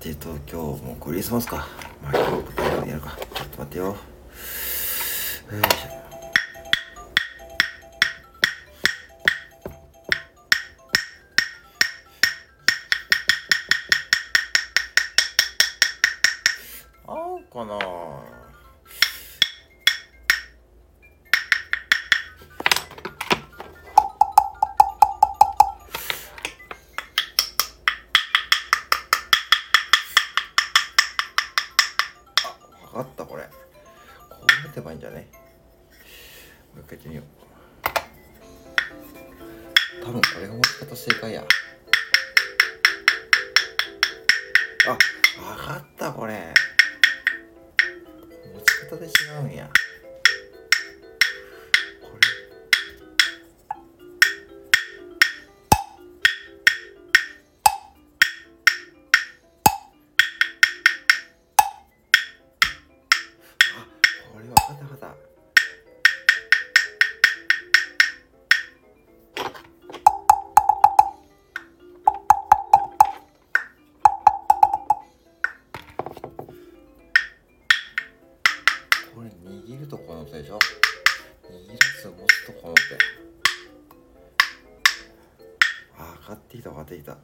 てと今日もクリスマスか。まあ今日ことやるか。ちょっと待ってよ。よいしょ。合うかなかったこれ。こうやってばいいんじゃね？もう一回やってみよう。多分これが持ち方正解や。あ分かったこれ。持ち方で違うんや。この手でしょ？握らず持つとこの手あ分かってきた分かってきた。